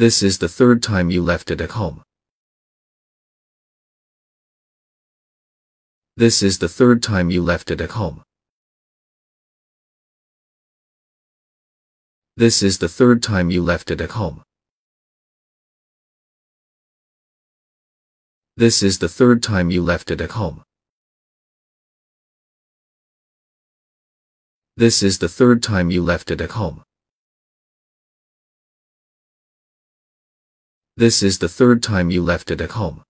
This is the third time you left it at home. This is the third time you left it at home. This is the third time you left it at home. This is the third time you left it at home. This is the third time you left it at home. This is the third time you left it at home.